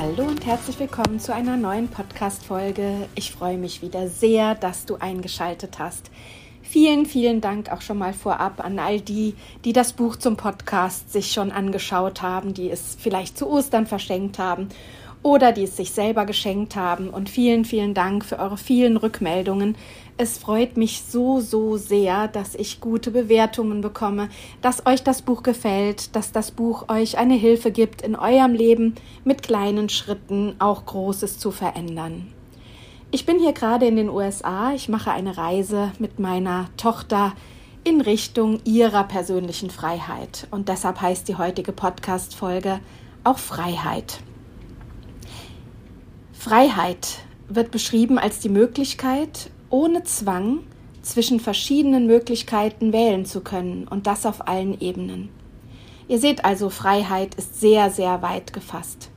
Hallo und herzlich willkommen zu einer neuen Podcast-Folge. Ich freue mich wieder sehr, dass du eingeschaltet hast. Vielen, vielen Dank auch schon mal vorab an all die, die das Buch zum Podcast sich schon angeschaut haben, die es vielleicht zu Ostern verschenkt haben oder die es sich selber geschenkt haben. Und vielen, vielen Dank für eure vielen Rückmeldungen. Es freut mich so, so sehr, dass ich gute Bewertungen bekomme, dass euch das Buch gefällt, dass das Buch euch eine Hilfe gibt, in eurem Leben mit kleinen Schritten auch Großes zu verändern. Ich bin hier gerade in den USA. Ich mache eine Reise mit meiner Tochter in Richtung ihrer persönlichen Freiheit. Und deshalb heißt die heutige Podcast-Folge auch Freiheit. Freiheit wird beschrieben als die Möglichkeit, ohne Zwang zwischen verschiedenen Möglichkeiten wählen zu können und das auf allen Ebenen. Ihr seht also, Freiheit ist sehr, sehr weit gefasst.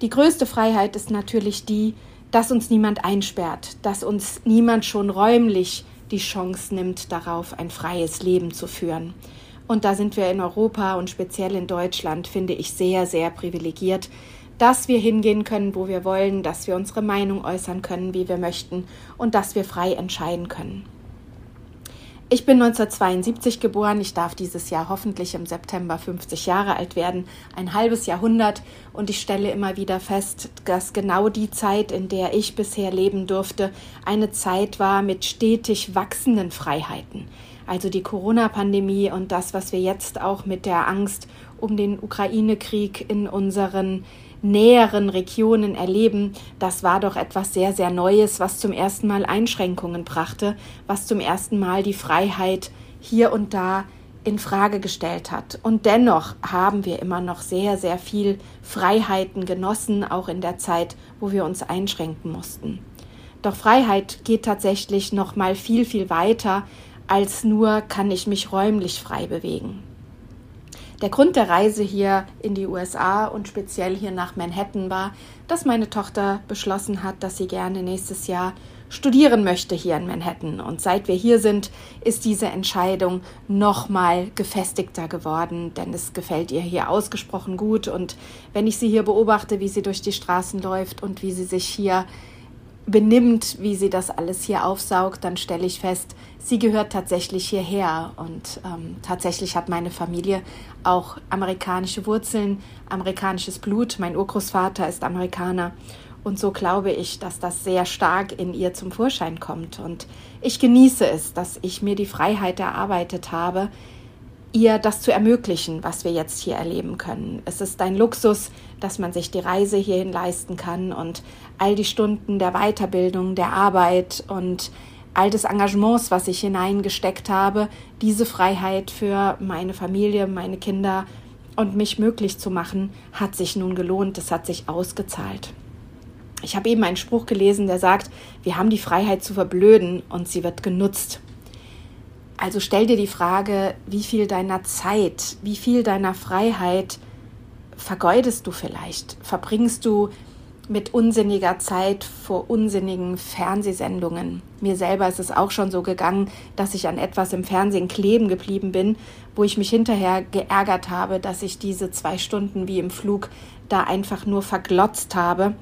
Die größte Freiheit ist natürlich die, dass uns niemand einsperrt, dass uns niemand schon räumlich die Chance nimmt, darauf ein freies Leben zu führen. Und da sind wir in Europa und speziell in Deutschland, finde ich, sehr, sehr privilegiert, dass wir hingehen können, wo wir wollen, dass wir unsere Meinung äußern können, wie wir möchten und dass wir frei entscheiden können. Ich bin 1972 geboren. Ich darf dieses Jahr hoffentlich im September 50 Jahre alt werden. Ein halbes Jahrhundert. Und ich stelle immer wieder fest, dass genau die Zeit, in der ich bisher leben durfte, eine Zeit war mit stetig wachsenden Freiheiten. Also die Corona-Pandemie und das, was wir jetzt auch mit der Angst um den Ukraine-Krieg in unseren näheren Regionen erleben, das war doch etwas sehr, sehr Neues, was zum ersten Mal Einschränkungen brachte, was zum ersten Mal die Freiheit hier und da in Frage gestellt hat. Und dennoch haben wir immer noch sehr, sehr viel Freiheiten genossen, auch in der Zeit, wo wir uns einschränken mussten. Doch Freiheit geht tatsächlich noch mal viel, viel weiter als nur kann ich mich räumlich frei bewegen. Der Grund der Reise hier in die USA und speziell hier nach Manhattan war, dass meine Tochter beschlossen hat, dass sie gerne nächstes Jahr studieren möchte hier in Manhattan. Und seit wir hier sind, ist diese Entscheidung noch mal gefestigter geworden, denn es gefällt ihr hier ausgesprochen gut. Und wenn ich sie hier beobachte, wie sie durch die Straßen läuft und wie sie sich hier benimmt, wie sie das alles hier aufsaugt, dann stelle ich fest, sie gehört tatsächlich hierher. Und ähm, tatsächlich hat meine Familie auch amerikanische Wurzeln, amerikanisches Blut. Mein Urgroßvater ist Amerikaner. Und so glaube ich, dass das sehr stark in ihr zum Vorschein kommt. Und ich genieße es, dass ich mir die Freiheit erarbeitet habe, ihr das zu ermöglichen, was wir jetzt hier erleben können. Es ist ein Luxus, dass man sich die Reise hierhin leisten kann und all die Stunden der Weiterbildung, der Arbeit und all des Engagements, was ich hineingesteckt habe, diese Freiheit für meine Familie, meine Kinder und mich möglich zu machen, hat sich nun gelohnt, es hat sich ausgezahlt. Ich habe eben einen Spruch gelesen, der sagt, wir haben die Freiheit zu verblöden und sie wird genutzt. Also stell dir die Frage, wie viel deiner Zeit, wie viel deiner Freiheit vergeudest du vielleicht? Verbringst du mit unsinniger Zeit vor unsinnigen Fernsehsendungen? Mir selber ist es auch schon so gegangen, dass ich an etwas im Fernsehen kleben geblieben bin, wo ich mich hinterher geärgert habe, dass ich diese zwei Stunden wie im Flug da einfach nur verglotzt habe.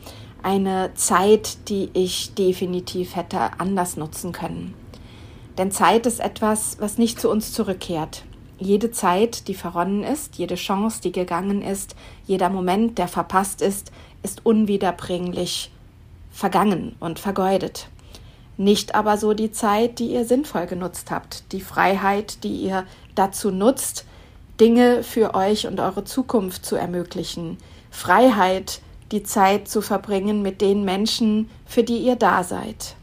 Eine Zeit, die ich definitiv hätte anders nutzen können. Denn Zeit ist etwas, was nicht zu uns zurückkehrt. Jede Zeit, die verronnen ist, jede Chance, die gegangen ist, jeder Moment, der verpasst ist, ist unwiederbringlich vergangen und vergeudet. Nicht aber so die Zeit, die ihr sinnvoll genutzt habt, die Freiheit, die ihr dazu nutzt, Dinge für euch und eure Zukunft zu ermöglichen, Freiheit, die Zeit zu verbringen mit den Menschen, für die ihr da seid.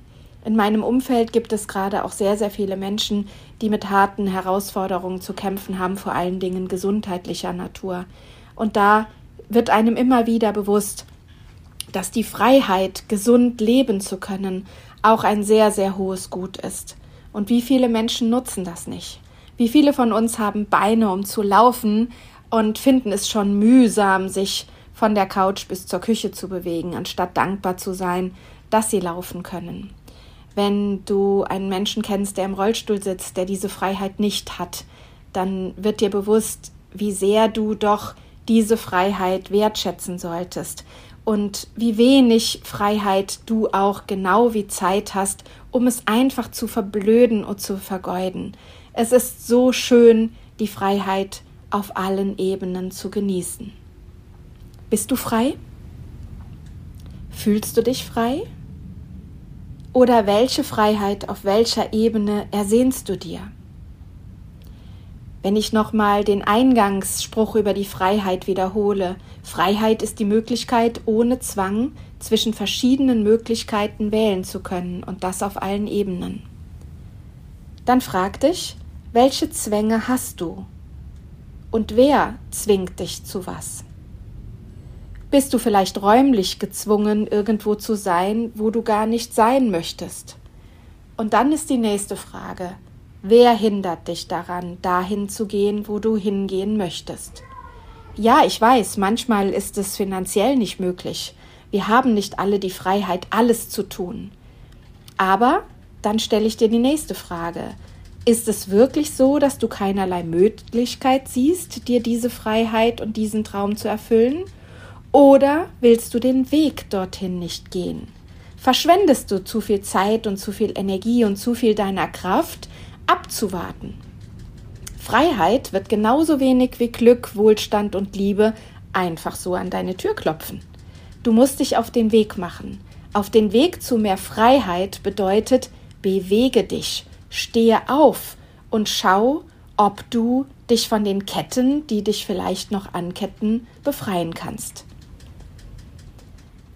In meinem Umfeld gibt es gerade auch sehr, sehr viele Menschen, die mit harten Herausforderungen zu kämpfen haben, vor allen Dingen gesundheitlicher Natur. Und da wird einem immer wieder bewusst, dass die Freiheit, gesund leben zu können, auch ein sehr, sehr hohes Gut ist. Und wie viele Menschen nutzen das nicht? Wie viele von uns haben Beine, um zu laufen und finden es schon mühsam, sich von der Couch bis zur Küche zu bewegen, anstatt dankbar zu sein, dass sie laufen können. Wenn du einen Menschen kennst, der im Rollstuhl sitzt, der diese Freiheit nicht hat, dann wird dir bewusst, wie sehr du doch diese Freiheit wertschätzen solltest und wie wenig Freiheit du auch genau wie Zeit hast, um es einfach zu verblöden und zu vergeuden. Es ist so schön, die Freiheit auf allen Ebenen zu genießen. Bist du frei? Fühlst du dich frei? Oder welche Freiheit auf welcher Ebene ersehnst du dir? Wenn ich nochmal den Eingangsspruch über die Freiheit wiederhole, Freiheit ist die Möglichkeit, ohne Zwang zwischen verschiedenen Möglichkeiten wählen zu können und das auf allen Ebenen. Dann frag dich, welche Zwänge hast du? Und wer zwingt dich zu was? Bist du vielleicht räumlich gezwungen, irgendwo zu sein, wo du gar nicht sein möchtest? Und dann ist die nächste Frage, Wer hindert dich daran, dahin zu gehen, wo du hingehen möchtest? Ja, ich weiß, manchmal ist es finanziell nicht möglich. Wir haben nicht alle die Freiheit, alles zu tun. Aber dann stelle ich dir die nächste Frage. Ist es wirklich so, dass du keinerlei Möglichkeit siehst, dir diese Freiheit und diesen Traum zu erfüllen? Oder willst du den Weg dorthin nicht gehen? Verschwendest du zu viel Zeit und zu viel Energie und zu viel deiner Kraft, abzuwarten. Freiheit wird genauso wenig wie Glück, Wohlstand und Liebe einfach so an deine Tür klopfen. Du musst dich auf den Weg machen. Auf den Weg zu mehr Freiheit bedeutet, bewege dich, stehe auf und schau, ob du dich von den Ketten, die dich vielleicht noch anketten, befreien kannst.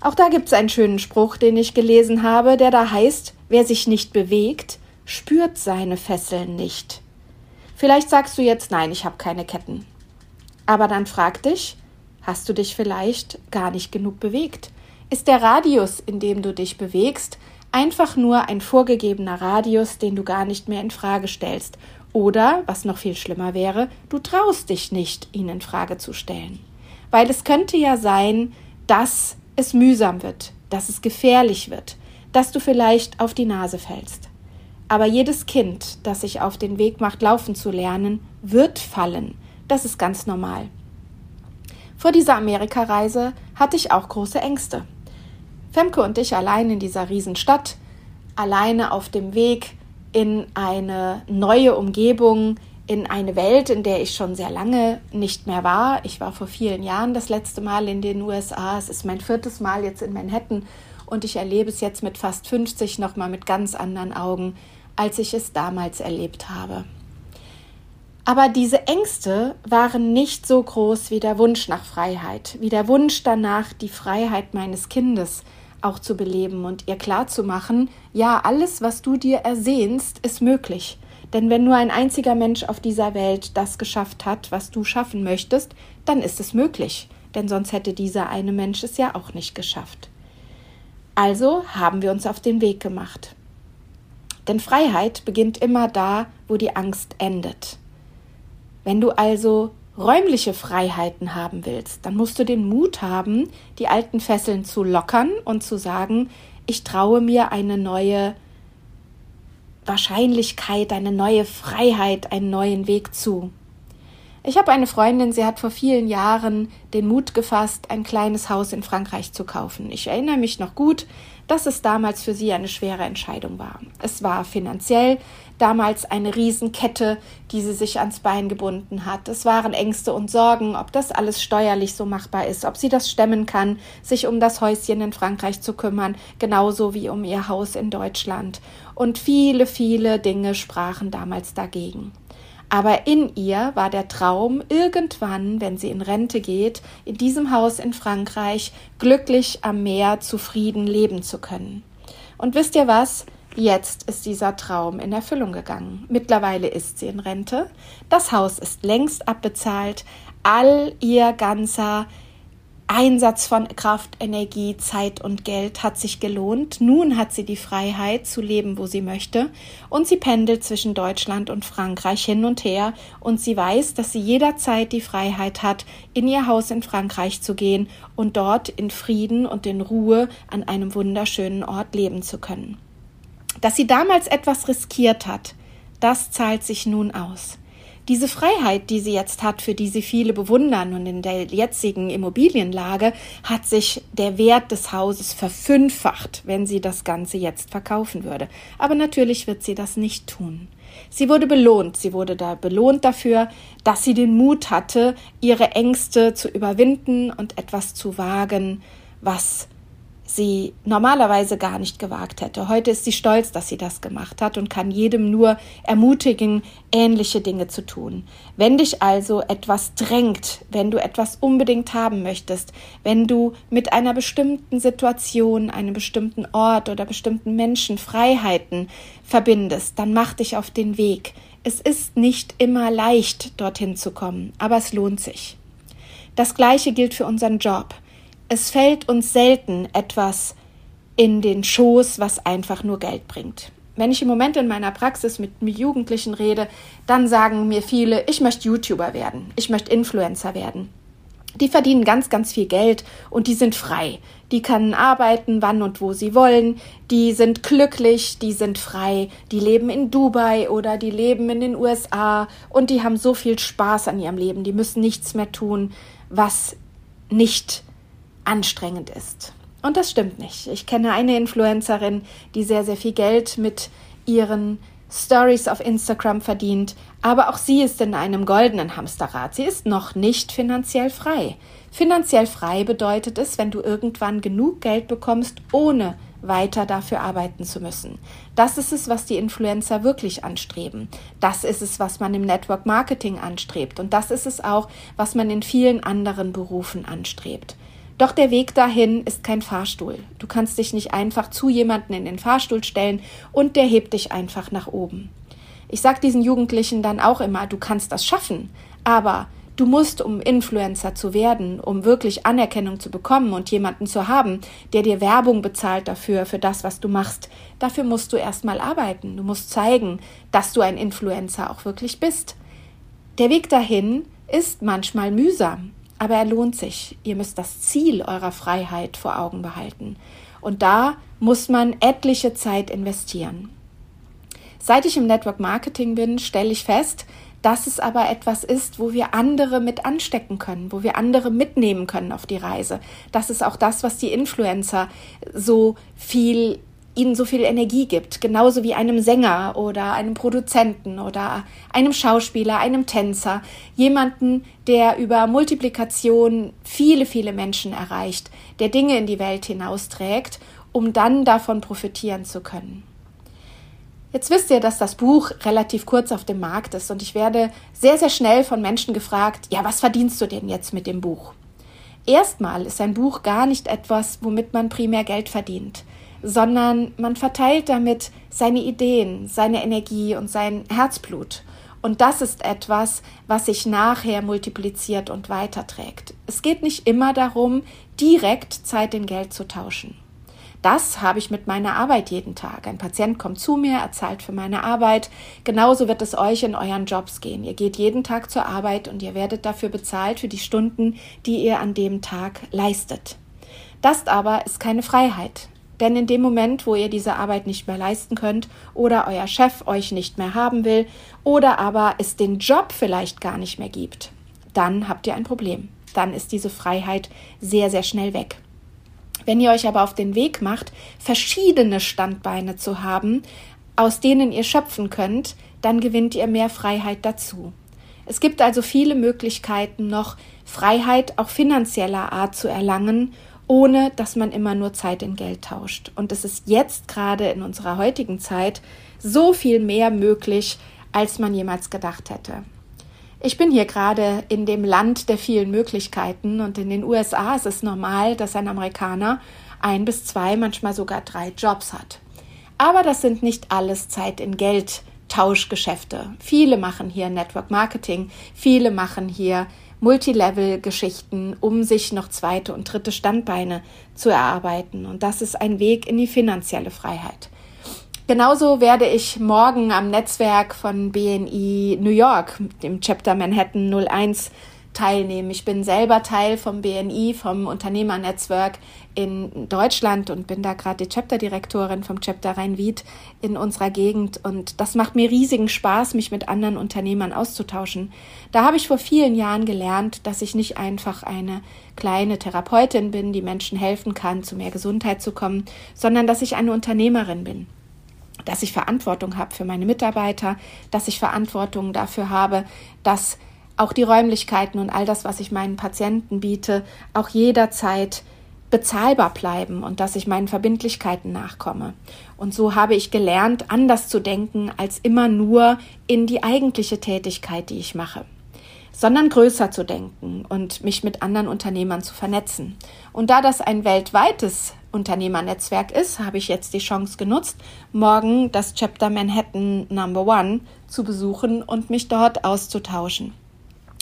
Auch da gibt es einen schönen Spruch, den ich gelesen habe, der da heißt, wer sich nicht bewegt, spürt seine Fesseln nicht. Vielleicht sagst du jetzt, nein, ich habe keine Ketten. Aber dann frag dich, hast du dich vielleicht gar nicht genug bewegt? Ist der Radius, in dem du dich bewegst, einfach nur ein vorgegebener Radius, den du gar nicht mehr in Frage stellst? Oder, was noch viel schlimmer wäre, du traust dich nicht, ihn in Frage zu stellen. Weil es könnte ja sein, dass es mühsam wird, dass es gefährlich wird, dass du vielleicht auf die Nase fällst. Aber jedes Kind, das sich auf den Weg macht, laufen zu lernen, wird fallen. Das ist ganz normal. Vor dieser Amerikareise hatte ich auch große Ängste. Femke und ich allein in dieser Riesenstadt, alleine auf dem Weg in eine neue Umgebung, in eine Welt, in der ich schon sehr lange nicht mehr war. Ich war vor vielen Jahren das letzte Mal in den USA. Es ist mein viertes Mal jetzt in Manhattan und ich erlebe es jetzt mit fast 50 nochmal mit ganz anderen Augen, als ich es damals erlebt habe. Aber diese Ängste waren nicht so groß wie der Wunsch nach Freiheit, wie der Wunsch danach, die Freiheit meines Kindes auch zu beleben und ihr klarzumachen, ja, alles, was du dir ersehnst, ist möglich. Denn wenn nur ein einziger Mensch auf dieser Welt das geschafft hat, was du schaffen möchtest, dann ist es möglich. Denn sonst hätte dieser eine Mensch es ja auch nicht geschafft. Also haben wir uns auf den Weg gemacht. Denn Freiheit beginnt immer da, wo die Angst endet. Wenn du also räumliche Freiheiten haben willst, dann musst du den Mut haben, die alten Fesseln zu lockern und zu sagen, ich traue mir eine neue Wahrscheinlichkeit, eine neue Freiheit, einen neuen Weg zu. Ich habe eine Freundin, sie hat vor vielen Jahren den Mut gefasst, ein kleines Haus in Frankreich zu kaufen. Ich erinnere mich noch gut, dass es damals für sie eine schwere Entscheidung war. Es war finanziell damals eine Riesenkette, die sie sich ans Bein gebunden hat. Es waren Ängste und Sorgen, ob das alles steuerlich so machbar ist, ob sie das stemmen kann, sich um das Häuschen in Frankreich zu kümmern, genauso wie um ihr Haus in Deutschland. Und viele, viele Dinge sprachen damals dagegen. Aber in ihr war der Traum, irgendwann, wenn sie in Rente geht, in diesem Haus in Frankreich glücklich am Meer zufrieden leben zu können. Und wisst ihr was? Jetzt ist dieser Traum in Erfüllung gegangen. Mittlerweile ist sie in Rente. Das Haus ist längst abbezahlt. All ihr ganzer Einsatz von Kraft, Energie, Zeit und Geld hat sich gelohnt. Nun hat sie die Freiheit zu leben, wo sie möchte. Und sie pendelt zwischen Deutschland und Frankreich hin und her. Und sie weiß, dass sie jederzeit die Freiheit hat, in ihr Haus in Frankreich zu gehen und dort in Frieden und in Ruhe an einem wunderschönen Ort leben zu können. Dass sie damals etwas riskiert hat, das zahlt sich nun aus. Diese Freiheit, die sie jetzt hat, für die sie viele bewundern und in der jetzigen Immobilienlage hat sich der Wert des Hauses verfünffacht, wenn sie das Ganze jetzt verkaufen würde. Aber natürlich wird sie das nicht tun. Sie wurde belohnt. Sie wurde da belohnt dafür, dass sie den Mut hatte, ihre Ängste zu überwinden und etwas zu wagen, was sie normalerweise gar nicht gewagt hätte. Heute ist sie stolz, dass sie das gemacht hat und kann jedem nur ermutigen, ähnliche Dinge zu tun. Wenn dich also etwas drängt, wenn du etwas unbedingt haben möchtest, wenn du mit einer bestimmten Situation, einem bestimmten Ort oder bestimmten Menschen Freiheiten verbindest, dann mach dich auf den Weg. Es ist nicht immer leicht, dorthin zu kommen, aber es lohnt sich. Das Gleiche gilt für unseren Job. Es fällt uns selten etwas in den Schoß, was einfach nur Geld bringt. Wenn ich im Moment in meiner Praxis mit Jugendlichen rede, dann sagen mir viele, ich möchte YouTuber werden, ich möchte Influencer werden. Die verdienen ganz, ganz viel Geld und die sind frei. Die können arbeiten, wann und wo sie wollen. Die sind glücklich, die sind frei. Die leben in Dubai oder die leben in den USA und die haben so viel Spaß an ihrem Leben. Die müssen nichts mehr tun, was nicht anstrengend ist. Und das stimmt nicht. Ich kenne eine Influencerin, die sehr, sehr viel Geld mit ihren Stories auf Instagram verdient, aber auch sie ist in einem goldenen Hamsterrad. Sie ist noch nicht finanziell frei. Finanziell frei bedeutet es, wenn du irgendwann genug Geld bekommst, ohne weiter dafür arbeiten zu müssen. Das ist es, was die Influencer wirklich anstreben. Das ist es, was man im Network Marketing anstrebt. Und das ist es auch, was man in vielen anderen Berufen anstrebt. Doch der Weg dahin ist kein Fahrstuhl. Du kannst dich nicht einfach zu jemanden in den Fahrstuhl stellen und der hebt dich einfach nach oben. Ich sage diesen Jugendlichen dann auch immer, du kannst das schaffen, aber du musst, um Influencer zu werden, um wirklich Anerkennung zu bekommen und jemanden zu haben, der dir Werbung bezahlt dafür, für das, was du machst, dafür musst du erstmal arbeiten. Du musst zeigen, dass du ein Influencer auch wirklich bist. Der Weg dahin ist manchmal mühsam aber er lohnt sich. Ihr müsst das Ziel eurer Freiheit vor Augen behalten. Und da muss man etliche Zeit investieren. Seit ich im Network Marketing bin, stelle ich fest, dass es aber etwas ist, wo wir andere mit anstecken können, wo wir andere mitnehmen können auf die Reise. Das ist auch das, was die Influencer so viel ihnen so viel Energie gibt, genauso wie einem Sänger oder einem Produzenten oder einem Schauspieler, einem Tänzer, jemanden, der über Multiplikation viele, viele Menschen erreicht, der Dinge in die Welt hinausträgt, um dann davon profitieren zu können. Jetzt wisst ihr, dass das Buch relativ kurz auf dem Markt ist und ich werde sehr, sehr schnell von Menschen gefragt, ja, was verdienst du denn jetzt mit dem Buch? Erstmal ist ein Buch gar nicht etwas, womit man primär Geld verdient sondern man verteilt damit seine Ideen, seine Energie und sein Herzblut. Und das ist etwas, was sich nachher multipliziert und weiterträgt. Es geht nicht immer darum, direkt Zeit in Geld zu tauschen. Das habe ich mit meiner Arbeit jeden Tag. Ein Patient kommt zu mir, er zahlt für meine Arbeit. Genauso wird es euch in euren Jobs gehen. Ihr geht jeden Tag zur Arbeit und ihr werdet dafür bezahlt für die Stunden, die ihr an dem Tag leistet. Das aber ist keine Freiheit. Denn in dem Moment, wo ihr diese Arbeit nicht mehr leisten könnt oder euer Chef euch nicht mehr haben will oder aber es den Job vielleicht gar nicht mehr gibt, dann habt ihr ein Problem. Dann ist diese Freiheit sehr, sehr schnell weg. Wenn ihr euch aber auf den Weg macht, verschiedene Standbeine zu haben, aus denen ihr schöpfen könnt, dann gewinnt ihr mehr Freiheit dazu. Es gibt also viele Möglichkeiten, noch Freiheit auch finanzieller Art zu erlangen ohne dass man immer nur Zeit in Geld tauscht. Und es ist jetzt gerade in unserer heutigen Zeit so viel mehr möglich, als man jemals gedacht hätte. Ich bin hier gerade in dem Land der vielen Möglichkeiten und in den USA ist es normal, dass ein Amerikaner ein bis zwei, manchmal sogar drei Jobs hat. Aber das sind nicht alles Zeit in Geld Tauschgeschäfte. Viele machen hier Network Marketing, viele machen hier Multilevel-Geschichten, um sich noch zweite und dritte Standbeine zu erarbeiten. Und das ist ein Weg in die finanzielle Freiheit. Genauso werde ich morgen am Netzwerk von BNI New York, dem Chapter Manhattan 01, teilnehmen. Ich bin selber Teil vom BNI, vom Unternehmernetzwerk in Deutschland und bin da gerade die Chapterdirektorin vom Chapter Rhein-Wied in unserer Gegend. Und das macht mir riesigen Spaß, mich mit anderen Unternehmern auszutauschen. Da habe ich vor vielen Jahren gelernt, dass ich nicht einfach eine kleine Therapeutin bin, die Menschen helfen kann, zu mehr Gesundheit zu kommen, sondern dass ich eine Unternehmerin bin dass ich Verantwortung habe für meine Mitarbeiter, dass ich Verantwortung dafür habe, dass auch die Räumlichkeiten und all das, was ich meinen Patienten biete, auch jederzeit bezahlbar bleiben und dass ich meinen Verbindlichkeiten nachkomme. Und so habe ich gelernt, anders zu denken als immer nur in die eigentliche Tätigkeit, die ich mache sondern größer zu denken und mich mit anderen Unternehmern zu vernetzen. Und da das ein weltweites Unternehmernetzwerk ist, habe ich jetzt die Chance genutzt, morgen das Chapter Manhattan Number One zu besuchen und mich dort auszutauschen.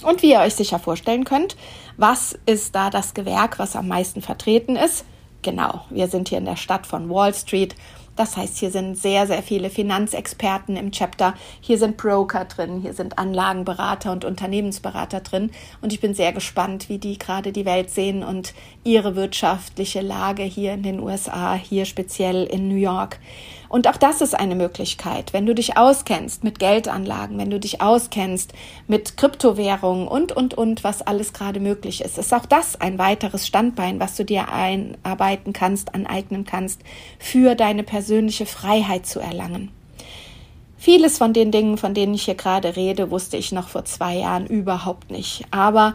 Und wie ihr euch sicher vorstellen könnt, was ist da das Gewerk, was am meisten vertreten ist? Genau, wir sind hier in der Stadt von Wall Street das heißt, hier sind sehr, sehr viele Finanzexperten im Chapter. Hier sind Broker drin, hier sind Anlagenberater und Unternehmensberater drin. Und ich bin sehr gespannt, wie die gerade die Welt sehen und ihre wirtschaftliche Lage hier in den USA, hier speziell in New York. Und auch das ist eine Möglichkeit, wenn du dich auskennst mit Geldanlagen, wenn du dich auskennst mit Kryptowährungen und, und, und, was alles gerade möglich ist. Ist auch das ein weiteres Standbein, was du dir einarbeiten kannst, aneignen kannst, für deine persönliche Freiheit zu erlangen. Vieles von den Dingen, von denen ich hier gerade rede, wusste ich noch vor zwei Jahren überhaupt nicht. Aber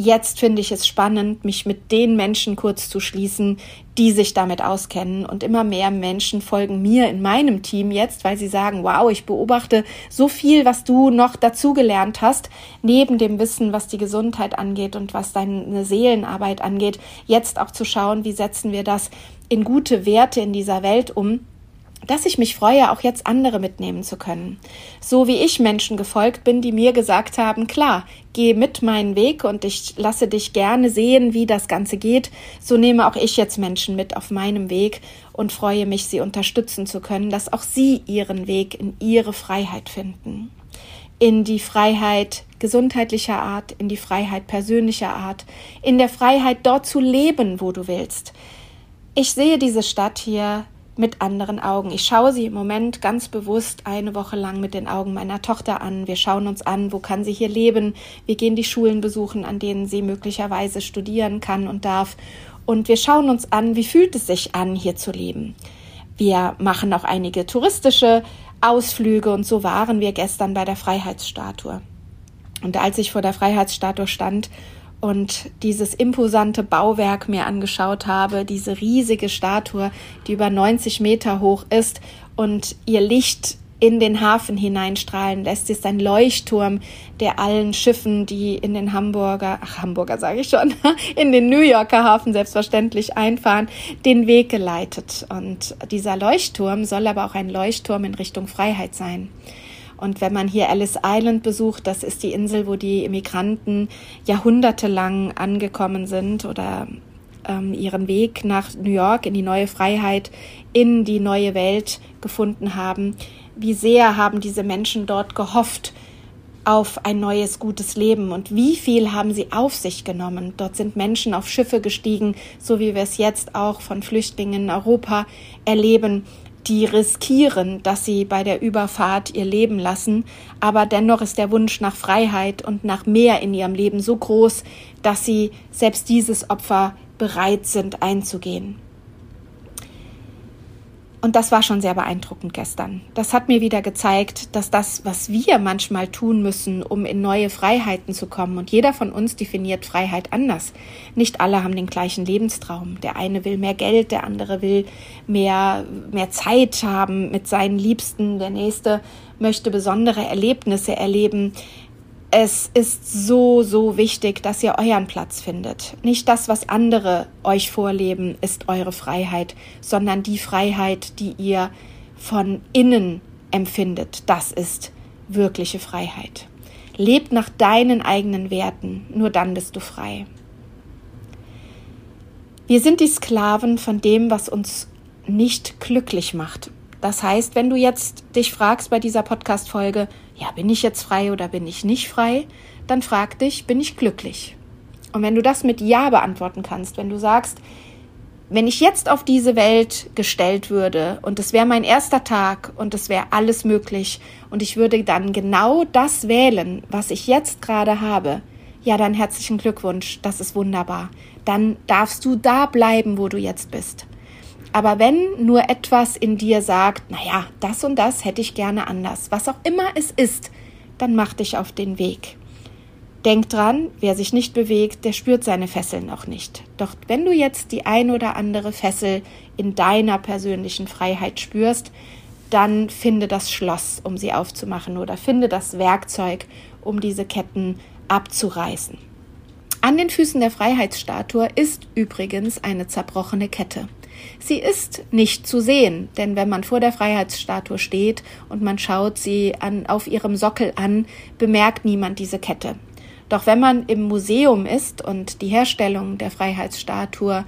jetzt finde ich es spannend, mich mit den Menschen kurz zu schließen, die sich damit auskennen. Und immer mehr Menschen folgen mir in meinem Team jetzt, weil sie sagen, wow, ich beobachte so viel, was du noch dazugelernt hast, neben dem Wissen, was die Gesundheit angeht und was deine Seelenarbeit angeht, jetzt auch zu schauen, wie setzen wir das in gute Werte in dieser Welt um dass ich mich freue, auch jetzt andere mitnehmen zu können. So wie ich Menschen gefolgt bin, die mir gesagt haben, klar, geh mit meinen Weg und ich lasse dich gerne sehen, wie das Ganze geht, so nehme auch ich jetzt Menschen mit auf meinem Weg und freue mich, sie unterstützen zu können, dass auch sie ihren Weg in ihre Freiheit finden. In die Freiheit gesundheitlicher Art, in die Freiheit persönlicher Art, in der Freiheit dort zu leben, wo du willst. Ich sehe diese Stadt hier mit anderen Augen. Ich schaue sie im Moment ganz bewusst eine Woche lang mit den Augen meiner Tochter an. Wir schauen uns an, wo kann sie hier leben. Wir gehen die Schulen besuchen, an denen sie möglicherweise studieren kann und darf. Und wir schauen uns an, wie fühlt es sich an, hier zu leben. Wir machen auch einige touristische Ausflüge und so waren wir gestern bei der Freiheitsstatue. Und als ich vor der Freiheitsstatue stand und dieses imposante Bauwerk mir angeschaut habe, diese riesige Statue, die über 90 Meter hoch ist und ihr Licht in den Hafen hineinstrahlen lässt, ist ein Leuchtturm, der allen Schiffen, die in den Hamburger, ach Hamburger sage ich schon, in den New Yorker Hafen selbstverständlich einfahren, den Weg geleitet. Und dieser Leuchtturm soll aber auch ein Leuchtturm in Richtung Freiheit sein. Und wenn man hier Ellis Island besucht, das ist die Insel, wo die Immigranten jahrhundertelang angekommen sind oder ähm, ihren Weg nach New York in die neue Freiheit, in die neue Welt gefunden haben. Wie sehr haben diese Menschen dort gehofft auf ein neues, gutes Leben und wie viel haben sie auf sich genommen. Dort sind Menschen auf Schiffe gestiegen, so wie wir es jetzt auch von Flüchtlingen in Europa erleben die riskieren, dass sie bei der Überfahrt ihr Leben lassen, aber dennoch ist der Wunsch nach Freiheit und nach mehr in ihrem Leben so groß, dass sie selbst dieses Opfer bereit sind einzugehen. Und das war schon sehr beeindruckend gestern. Das hat mir wieder gezeigt, dass das, was wir manchmal tun müssen, um in neue Freiheiten zu kommen, und jeder von uns definiert Freiheit anders. Nicht alle haben den gleichen Lebenstraum. Der eine will mehr Geld, der andere will mehr, mehr Zeit haben mit seinen Liebsten, der nächste möchte besondere Erlebnisse erleben. Es ist so, so wichtig, dass ihr euren Platz findet. Nicht das, was andere euch vorleben, ist eure Freiheit, sondern die Freiheit, die ihr von innen empfindet. Das ist wirkliche Freiheit. Lebt nach deinen eigenen Werten, nur dann bist du frei. Wir sind die Sklaven von dem, was uns nicht glücklich macht. Das heißt, wenn du jetzt dich fragst bei dieser Podcast-Folge, ja, bin ich jetzt frei oder bin ich nicht frei, dann frag dich, bin ich glücklich? Und wenn du das mit Ja beantworten kannst, wenn du sagst, wenn ich jetzt auf diese Welt gestellt würde und es wäre mein erster Tag und es wäre alles möglich und ich würde dann genau das wählen, was ich jetzt gerade habe, ja, dann herzlichen Glückwunsch, das ist wunderbar. Dann darfst du da bleiben, wo du jetzt bist. Aber wenn nur etwas in dir sagt, naja, das und das hätte ich gerne anders, was auch immer es ist, dann mach dich auf den Weg. Denk dran, wer sich nicht bewegt, der spürt seine Fesseln auch nicht. Doch wenn du jetzt die ein oder andere Fessel in deiner persönlichen Freiheit spürst, dann finde das Schloss, um sie aufzumachen oder finde das Werkzeug, um diese Ketten abzureißen. An den Füßen der Freiheitsstatue ist übrigens eine zerbrochene Kette. Sie ist nicht zu sehen, denn wenn man vor der Freiheitsstatue steht und man schaut sie an, auf ihrem Sockel an, bemerkt niemand diese Kette. Doch wenn man im Museum ist und die Herstellung der Freiheitsstatue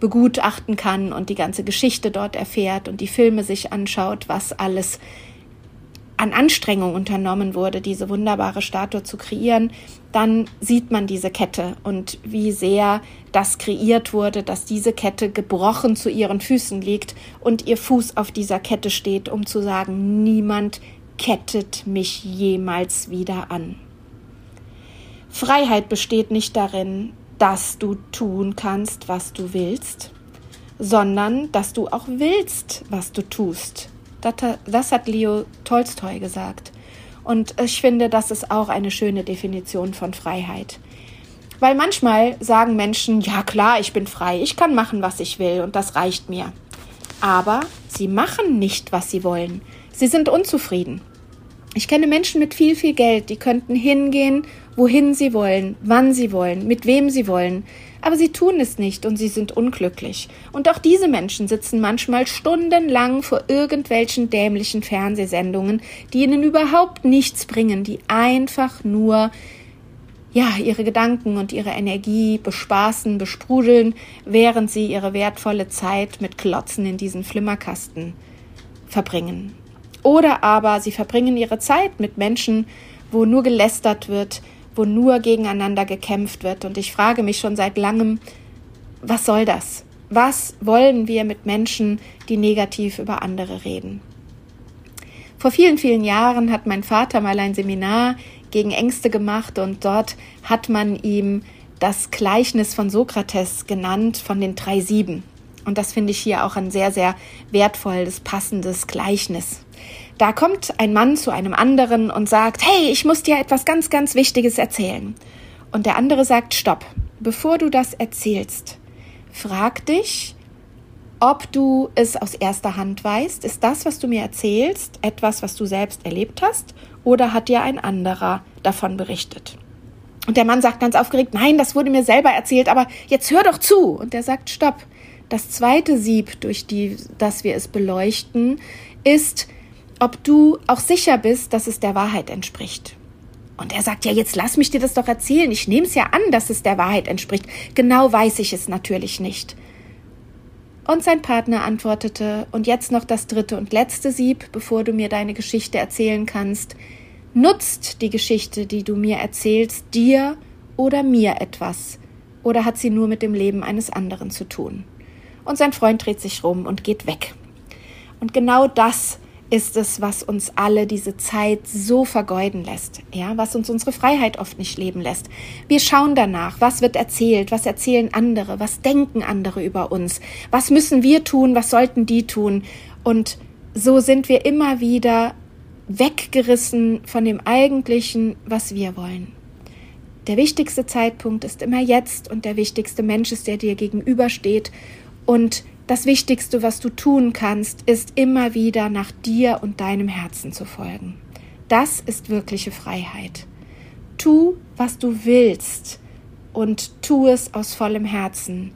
begutachten kann und die ganze Geschichte dort erfährt und die Filme sich anschaut, was alles an Anstrengung unternommen wurde, diese wunderbare Statue zu kreieren, dann sieht man diese Kette und wie sehr das kreiert wurde, dass diese Kette gebrochen zu ihren Füßen liegt und ihr Fuß auf dieser Kette steht, um zu sagen, niemand kettet mich jemals wieder an. Freiheit besteht nicht darin, dass du tun kannst, was du willst, sondern dass du auch willst, was du tust. Das, hat Leo Tolstoi gesagt. Und ich finde, das ist auch eine schöne Definition von Freiheit. Weil manchmal sagen Menschen, ja klar, ich bin frei, ich kann machen, was ich will und das reicht mir. Aber sie machen nicht, was sie wollen. Sie sind unzufrieden. Ich kenne Menschen mit viel, viel Geld, die könnten hingehen, wohin sie wollen, wann sie wollen, mit wem sie wollen. Aber sie tun es nicht und sie sind unglücklich. Und auch diese Menschen sitzen manchmal stundenlang vor irgendwelchen dämlichen Fernsehsendungen, die ihnen überhaupt nichts bringen, die einfach nur ja, ihre Gedanken und ihre Energie bespaßen, besprudeln, während sie ihre wertvolle Zeit mit Klotzen in diesen Flimmerkasten verbringen. Oder aber sie verbringen ihre Zeit mit Menschen, wo nur gelästert wird, wo nur gegeneinander gekämpft wird. Und ich frage mich schon seit langem, was soll das? Was wollen wir mit Menschen, die negativ über andere reden? Vor vielen, vielen Jahren hat mein Vater mal ein Seminar gegen Ängste gemacht und dort hat man ihm das Gleichnis von Sokrates genannt von den drei Sieben. Und das finde ich hier auch ein sehr, sehr wertvolles, passendes Gleichnis. Da kommt ein Mann zu einem anderen und sagt, hey, ich muss dir etwas ganz, ganz Wichtiges erzählen. Und der andere sagt, stopp, bevor du das erzählst, frag dich, ob du es aus erster Hand weißt. Ist das, was du mir erzählst, etwas, was du selbst erlebt hast? Oder hat dir ein anderer davon berichtet? Und der Mann sagt ganz aufgeregt, nein, das wurde mir selber erzählt, aber jetzt hör doch zu. Und der sagt, stopp. Das zweite Sieb, durch die, das wir es beleuchten, ist, ob du auch sicher bist, dass es der Wahrheit entspricht. Und er sagt, ja, jetzt lass mich dir das doch erzählen. Ich nehme es ja an, dass es der Wahrheit entspricht. Genau weiß ich es natürlich nicht. Und sein Partner antwortete, und jetzt noch das dritte und letzte Sieb, bevor du mir deine Geschichte erzählen kannst. Nutzt die Geschichte, die du mir erzählst, dir oder mir etwas? Oder hat sie nur mit dem Leben eines anderen zu tun? Und sein Freund dreht sich rum und geht weg. Und genau das ist es, was uns alle diese Zeit so vergeuden lässt, ja, was uns unsere Freiheit oft nicht leben lässt. Wir schauen danach, was wird erzählt, was erzählen andere, was denken andere über uns, was müssen wir tun, was sollten die tun und so sind wir immer wieder weggerissen von dem eigentlichen, was wir wollen. Der wichtigste Zeitpunkt ist immer jetzt und der wichtigste Mensch ist, der dir gegenübersteht und das Wichtigste, was du tun kannst, ist immer wieder nach dir und deinem Herzen zu folgen. Das ist wirkliche Freiheit. Tu, was du willst und tu es aus vollem Herzen.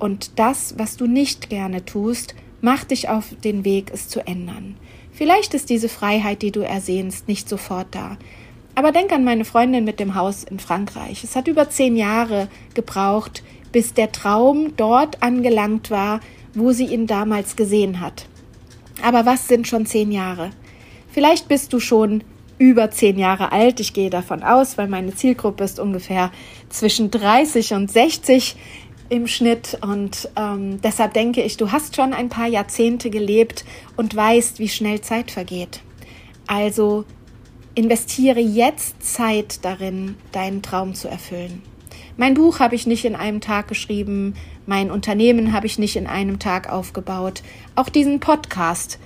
Und das, was du nicht gerne tust, mach dich auf den Weg, es zu ändern. Vielleicht ist diese Freiheit, die du ersehnst, nicht sofort da. Aber denk an meine Freundin mit dem Haus in Frankreich. Es hat über zehn Jahre gebraucht, bis der Traum dort angelangt war, wo sie ihn damals gesehen hat. Aber was sind schon zehn Jahre? Vielleicht bist du schon über zehn Jahre alt. Ich gehe davon aus, weil meine Zielgruppe ist ungefähr zwischen 30 und 60 im Schnitt. Und ähm, deshalb denke ich, du hast schon ein paar Jahrzehnte gelebt und weißt, wie schnell Zeit vergeht. Also investiere jetzt Zeit darin, deinen Traum zu erfüllen. Mein Buch habe ich nicht in einem Tag geschrieben, mein Unternehmen habe ich nicht in einem Tag aufgebaut, auch diesen Podcast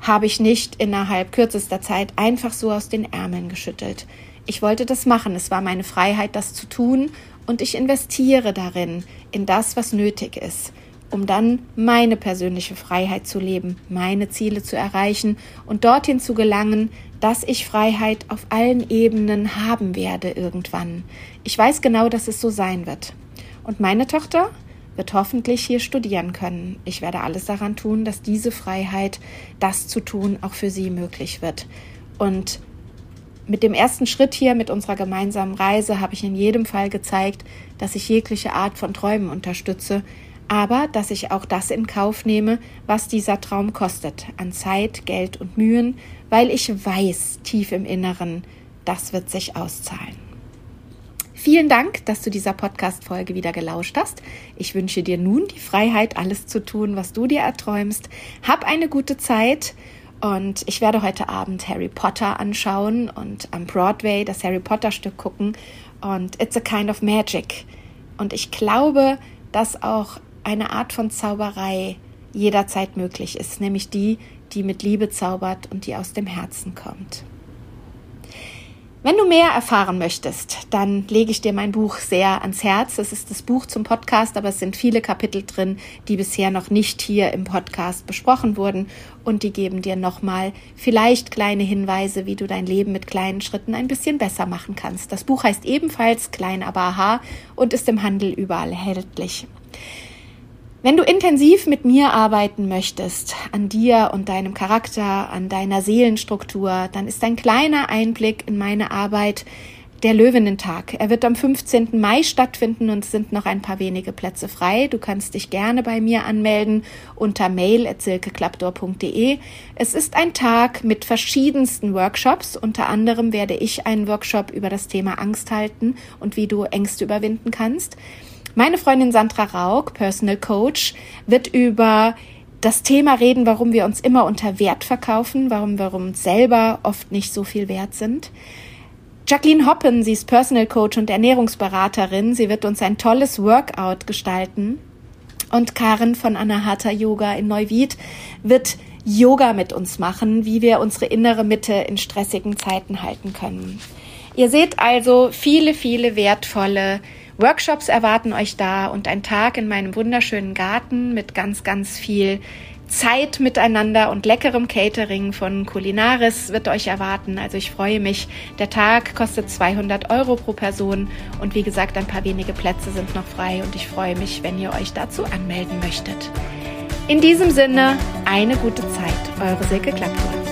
habe ich nicht innerhalb kürzester Zeit einfach so aus den Ärmeln geschüttelt. Ich wollte das machen, es war meine Freiheit, das zu tun, und ich investiere darin, in das, was nötig ist, um dann meine persönliche Freiheit zu leben, meine Ziele zu erreichen und dorthin zu gelangen, dass ich Freiheit auf allen Ebenen haben werde irgendwann. Ich weiß genau, dass es so sein wird. Und meine Tochter wird hoffentlich hier studieren können. Ich werde alles daran tun, dass diese Freiheit, das zu tun, auch für sie möglich wird. Und mit dem ersten Schritt hier, mit unserer gemeinsamen Reise, habe ich in jedem Fall gezeigt, dass ich jegliche Art von Träumen unterstütze, aber dass ich auch das in Kauf nehme, was dieser Traum kostet, an Zeit, Geld und Mühen, weil ich weiß tief im Inneren, das wird sich auszahlen. Vielen Dank, dass du dieser Podcast-Folge wieder gelauscht hast. Ich wünsche dir nun die Freiheit, alles zu tun, was du dir erträumst. Hab eine gute Zeit und ich werde heute Abend Harry Potter anschauen und am Broadway das Harry Potter Stück gucken und It's a Kind of Magic. Und ich glaube, dass auch eine Art von Zauberei jederzeit möglich ist, nämlich die, die mit Liebe zaubert und die aus dem Herzen kommt. Wenn du mehr erfahren möchtest, dann lege ich dir mein Buch sehr ans Herz. Es ist das Buch zum Podcast, aber es sind viele Kapitel drin, die bisher noch nicht hier im Podcast besprochen wurden und die geben dir nochmal vielleicht kleine Hinweise, wie du dein Leben mit kleinen Schritten ein bisschen besser machen kannst. Das Buch heißt ebenfalls Klein aber aha und ist im Handel überall erhältlich. Wenn du intensiv mit mir arbeiten möchtest, an dir und deinem Charakter, an deiner Seelenstruktur, dann ist ein kleiner Einblick in meine Arbeit der Löwinentag. Er wird am 15. Mai stattfinden und es sind noch ein paar wenige Plätze frei. Du kannst dich gerne bei mir anmelden unter mail.silkeklapdor.de. Es ist ein Tag mit verschiedensten Workshops. Unter anderem werde ich einen Workshop über das Thema Angst halten und wie du Ängste überwinden kannst. Meine Freundin Sandra Raug, Personal Coach, wird über das Thema reden, warum wir uns immer unter Wert verkaufen, warum wir uns selber oft nicht so viel wert sind. Jacqueline Hoppen, sie ist Personal Coach und Ernährungsberaterin. Sie wird uns ein tolles Workout gestalten. Und Karen von Anahata Yoga in Neuwied wird Yoga mit uns machen, wie wir unsere innere Mitte in stressigen Zeiten halten können. Ihr seht also viele, viele wertvolle Workshops erwarten euch da und ein Tag in meinem wunderschönen Garten mit ganz, ganz viel Zeit miteinander und leckerem Catering von Kulinaris wird euch erwarten. Also ich freue mich. Der Tag kostet 200 Euro pro Person und wie gesagt, ein paar wenige Plätze sind noch frei und ich freue mich, wenn ihr euch dazu anmelden möchtet. In diesem Sinne, eine gute Zeit. Eure Silke Klapptour.